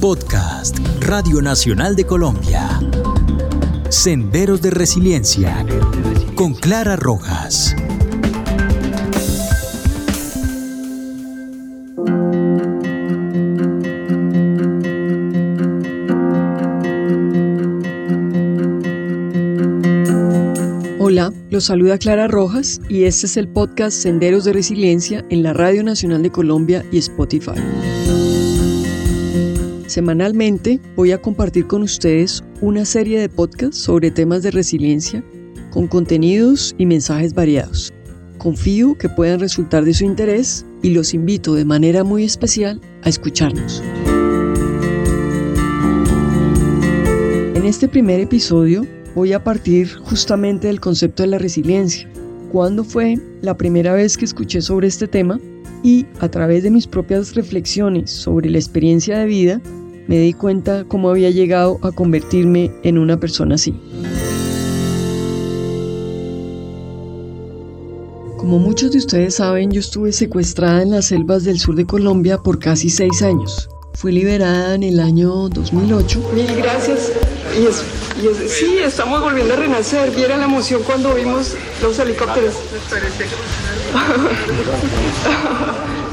Podcast Radio Nacional de Colombia. Senderos de Resiliencia con Clara Rojas. Hola, los saluda Clara Rojas y este es el podcast Senderos de Resiliencia en la Radio Nacional de Colombia y Spotify. Semanalmente voy a compartir con ustedes una serie de podcasts sobre temas de resiliencia con contenidos y mensajes variados. Confío que puedan resultar de su interés y los invito de manera muy especial a escucharnos. En este primer episodio voy a partir justamente del concepto de la resiliencia. ¿Cuándo fue la primera vez que escuché sobre este tema? Y a través de mis propias reflexiones sobre la experiencia de vida, me di cuenta cómo había llegado a convertirme en una persona así. Como muchos de ustedes saben, yo estuve secuestrada en las selvas del sur de Colombia por casi seis años. Fui liberada en el año 2008. Mil gracias. Y, es, y sí, estamos volviendo a renacer. Viera la emoción cuando vimos los helicópteros.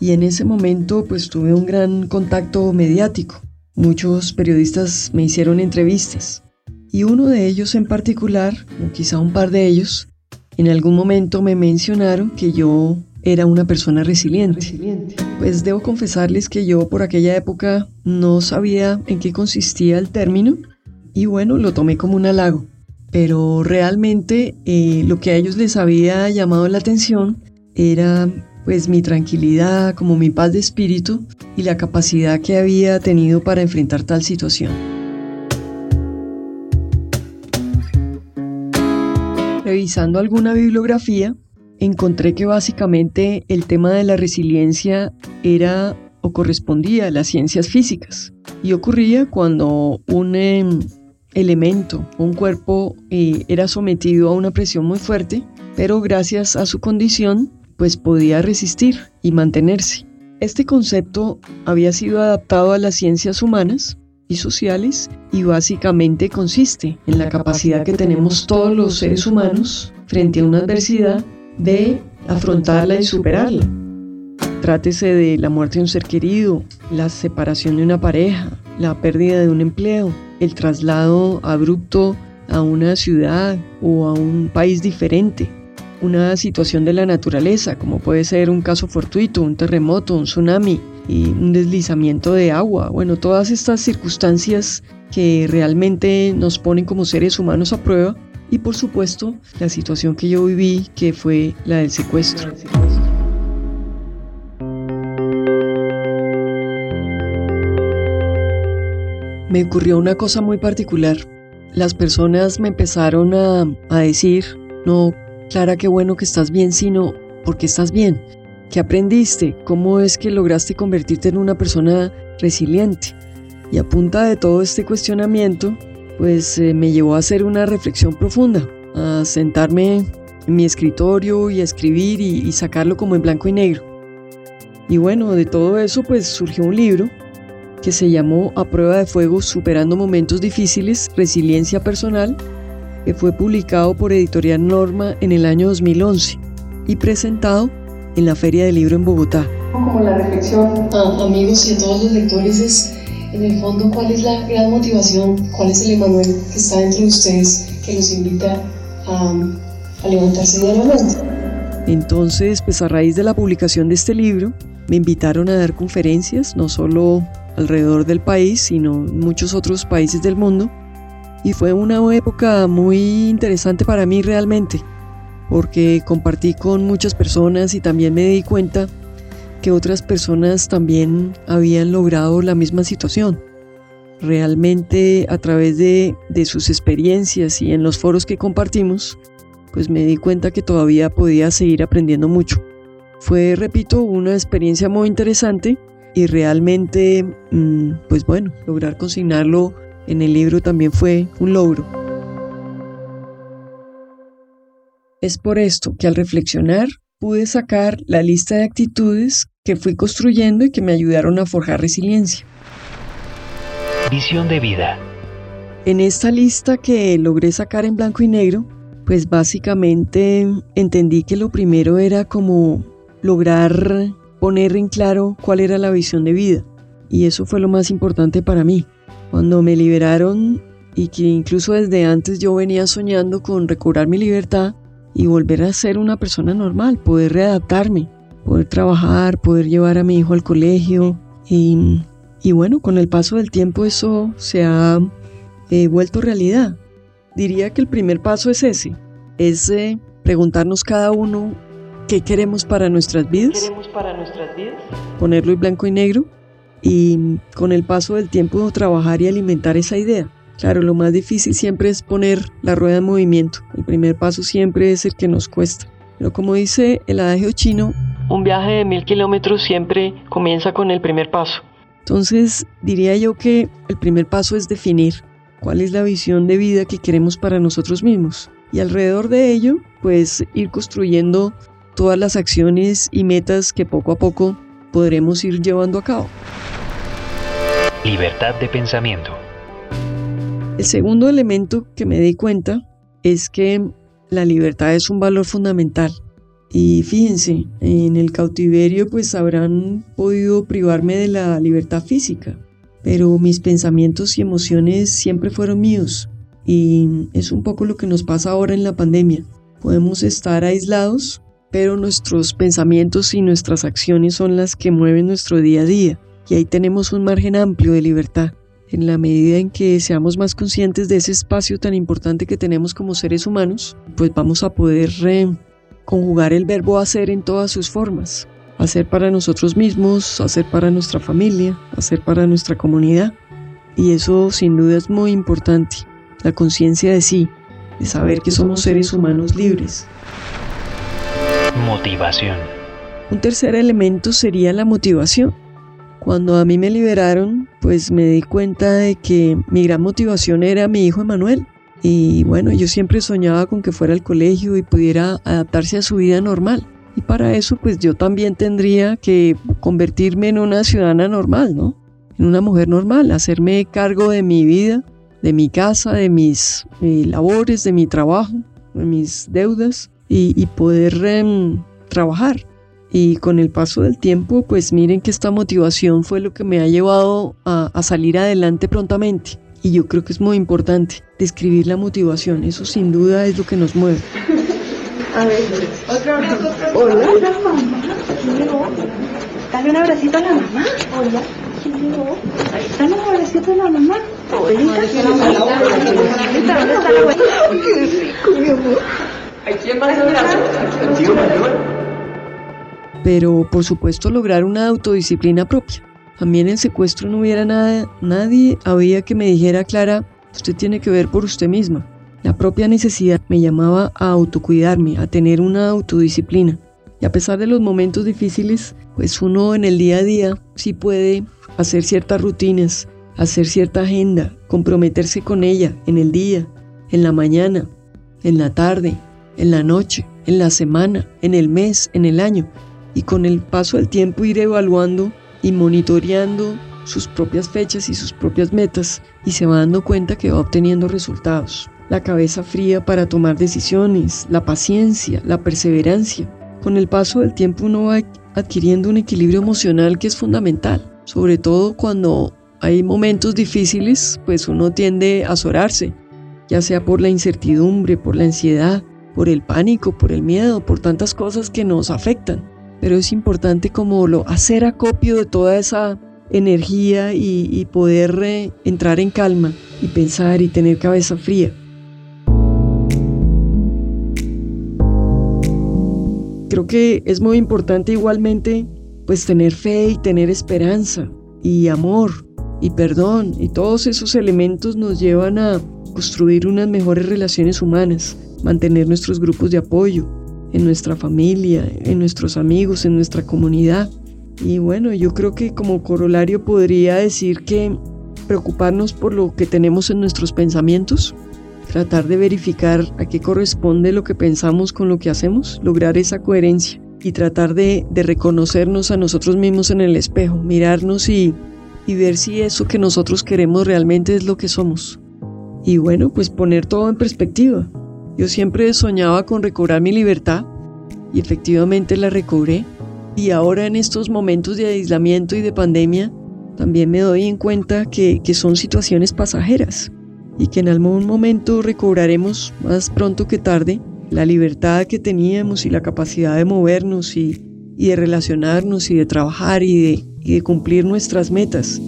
y en ese momento pues tuve un gran contacto mediático. Muchos periodistas me hicieron entrevistas y uno de ellos en particular, o quizá un par de ellos, en algún momento me mencionaron que yo era una persona resiliente. Pues debo confesarles que yo por aquella época no sabía en qué consistía el término y bueno, lo tomé como un halago. Pero realmente eh, lo que a ellos les había llamado la atención era pues mi tranquilidad, como mi paz de espíritu y la capacidad que había tenido para enfrentar tal situación. Revisando alguna bibliografía, encontré que básicamente el tema de la resiliencia era o correspondía a las ciencias físicas y ocurría cuando un em, elemento, un cuerpo eh, era sometido a una presión muy fuerte, pero gracias a su condición pues podía resistir y mantenerse. Este concepto había sido adaptado a las ciencias humanas y sociales y básicamente consiste en la capacidad que tenemos todos los seres humanos frente a una adversidad de afrontarla y superarla. Trátese de la muerte de un ser querido, la separación de una pareja, la pérdida de un empleo, el traslado abrupto a una ciudad o a un país diferente, una situación de la naturaleza, como puede ser un caso fortuito, un terremoto, un tsunami y un deslizamiento de agua. Bueno, todas estas circunstancias que realmente nos ponen como seres humanos a prueba y por supuesto la situación que yo viví que fue la del secuestro. Me ocurrió una cosa muy particular. Las personas me empezaron a, a decir, no, Clara, qué bueno que estás bien, sino porque estás bien. ¿Qué aprendiste? ¿Cómo es que lograste convertirte en una persona resiliente? Y a punta de todo este cuestionamiento, pues eh, me llevó a hacer una reflexión profunda, a sentarme en mi escritorio y a escribir y, y sacarlo como en blanco y negro. Y bueno, de todo eso pues surgió un libro que se llamó A prueba de fuego, superando momentos difíciles, resiliencia personal, que fue publicado por Editorial Norma en el año 2011 y presentado en la Feria del Libro en Bogotá. Como la reflexión a amigos y a todos los lectores es, en el fondo, cuál es la gran motivación, cuál es el Emanuel que está dentro de ustedes que los invita a, a levantarse diariamente. Entonces, pues a raíz de la publicación de este libro, me invitaron a dar conferencias, no solo alrededor del país, sino en muchos otros países del mundo, y fue una época muy interesante para mí realmente, porque compartí con muchas personas y también me di cuenta que otras personas también habían logrado la misma situación. Realmente a través de, de sus experiencias y en los foros que compartimos, pues me di cuenta que todavía podía seguir aprendiendo mucho. Fue, repito, una experiencia muy interesante y realmente, mm, pues bueno, lograr consignarlo en el libro también fue un logro. Es por esto que al reflexionar pude sacar la lista de actitudes que fui construyendo y que me ayudaron a forjar resiliencia. Visión de vida. En esta lista que logré sacar en blanco y negro, pues básicamente entendí que lo primero era como lograr poner en claro cuál era la visión de vida. Y eso fue lo más importante para mí. Cuando me liberaron y que incluso desde antes yo venía soñando con recobrar mi libertad y volver a ser una persona normal, poder readaptarme, poder trabajar, poder llevar a mi hijo al colegio. Y, bueno, con el paso del tiempo eso se ha eh, vuelto realidad. Diría que el primer paso es ese, es eh, preguntarnos cada uno qué queremos para nuestras vidas. ¿Queremos para nuestras vidas? Ponerlo en blanco y negro y con el paso del tiempo trabajar y alimentar esa idea. Claro, lo más difícil siempre es poner la rueda en movimiento. El primer paso siempre es el que nos cuesta. Pero como dice el adagio chino, un viaje de mil kilómetros siempre comienza con el primer paso. Entonces diría yo que el primer paso es definir cuál es la visión de vida que queremos para nosotros mismos. Y alrededor de ello, pues ir construyendo todas las acciones y metas que poco a poco podremos ir llevando a cabo. Libertad de pensamiento. El segundo elemento que me di cuenta es que la libertad es un valor fundamental. Y fíjense, en el cautiverio pues habrán podido privarme de la libertad física, pero mis pensamientos y emociones siempre fueron míos. Y es un poco lo que nos pasa ahora en la pandemia. Podemos estar aislados, pero nuestros pensamientos y nuestras acciones son las que mueven nuestro día a día. Y ahí tenemos un margen amplio de libertad. En la medida en que seamos más conscientes de ese espacio tan importante que tenemos como seres humanos, pues vamos a poder conjugar el verbo hacer en todas sus formas. Hacer para nosotros mismos, hacer para nuestra familia, hacer para nuestra comunidad. Y eso sin duda es muy importante. La conciencia de sí, de saber que somos seres humanos libres. Motivación. Un tercer elemento sería la motivación. Cuando a mí me liberaron, pues me di cuenta de que mi gran motivación era mi hijo Emanuel. Y bueno, yo siempre soñaba con que fuera al colegio y pudiera adaptarse a su vida normal. Y para eso, pues yo también tendría que convertirme en una ciudadana normal, ¿no? En una mujer normal, hacerme cargo de mi vida, de mi casa, de mis eh, labores, de mi trabajo, de mis deudas y, poder em, trabajar. Y con el paso del tiempo, pues miren que esta motivación fue lo que me ha llevado a, a salir adelante prontamente. Y yo creo que es muy importante describir la motivación. Eso sin duda es lo que nos mueve. A ver, otro abrazo. Hola. Hola, mamá. Dale un abracito a la mamá. Hola. Dale un abracito a la mamá. Hola. ¿Dónde está la abuelita? Qué rico, mi amor. ¿A? ¿A tío mayor? pero por supuesto lograr una autodisciplina propia. También en secuestro no hubiera nada, nadie había que me dijera, Clara, usted tiene que ver por usted misma. La propia necesidad me llamaba a autocuidarme, a tener una autodisciplina. Y a pesar de los momentos difíciles, pues uno en el día a día sí puede hacer ciertas rutinas, hacer cierta agenda, comprometerse con ella en el día, en la mañana, en la tarde, en la noche, en la semana, en el mes, en el año y con el paso del tiempo ir evaluando y monitoreando sus propias fechas y sus propias metas y se va dando cuenta que va obteniendo resultados. La cabeza fría para tomar decisiones, la paciencia, la perseverancia. Con el paso del tiempo uno va adquiriendo un equilibrio emocional que es fundamental, sobre todo cuando hay momentos difíciles, pues uno tiende a azorarse, ya sea por la incertidumbre, por la ansiedad, por el pánico, por el miedo, por tantas cosas que nos afectan pero es importante como lo hacer acopio de toda esa energía y, poder eh, entrar en calma y pensar y tener cabeza fría. Creo que es muy importante igualmente pues tener fe y tener esperanza y amor y perdón y todos esos elementos nos llevan a construir unas mejores relaciones humanas, mantener nuestros grupos de apoyo, en nuestra familia, en nuestros amigos, en nuestra comunidad. Y bueno, yo creo que como corolario podría decir que preocuparnos por lo que tenemos en nuestros pensamientos, tratar de verificar a qué corresponde lo que pensamos con lo que hacemos, lograr esa coherencia y tratar de, reconocernos a nosotros mismos en el espejo, mirarnos y, ver si eso que nosotros queremos realmente es lo que somos. Y bueno, pues poner todo en perspectiva. Yo siempre soñaba con recobrar mi libertad y efectivamente la recobré. Y ahora en estos momentos de aislamiento y de pandemia, también me doy en cuenta que, que son situaciones pasajeras y que en algún momento recobraremos más pronto que tarde la libertad que teníamos y la capacidad de movernos y, y de relacionarnos y de trabajar y de, y de cumplir nuestras metas.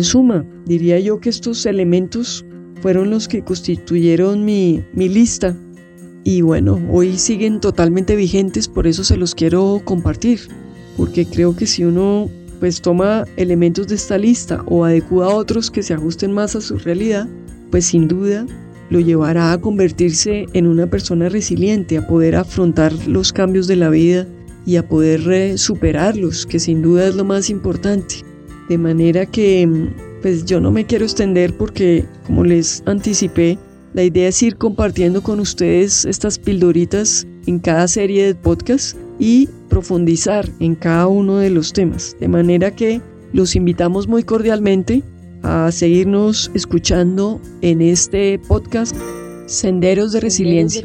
En suma, diría yo que estos elementos fueron los que constituyeron mi, mi lista y bueno, hoy siguen totalmente vigentes, por eso se los quiero compartir, porque creo que si uno pues toma elementos de esta lista o adecua a otros que se ajusten más a su realidad, pues sin duda lo llevará a convertirse en una persona resiliente, a poder afrontar los cambios de la vida y a poder superarlos, que sin duda es lo más importante. De manera que, pues yo no me quiero extender porque, como les anticipé, la idea es ir compartiendo con ustedes estas pildoritas en cada serie de podcast y profundizar en cada uno de los temas. De manera que los invitamos muy cordialmente a seguirnos escuchando en este podcast Senderos de Resiliencia.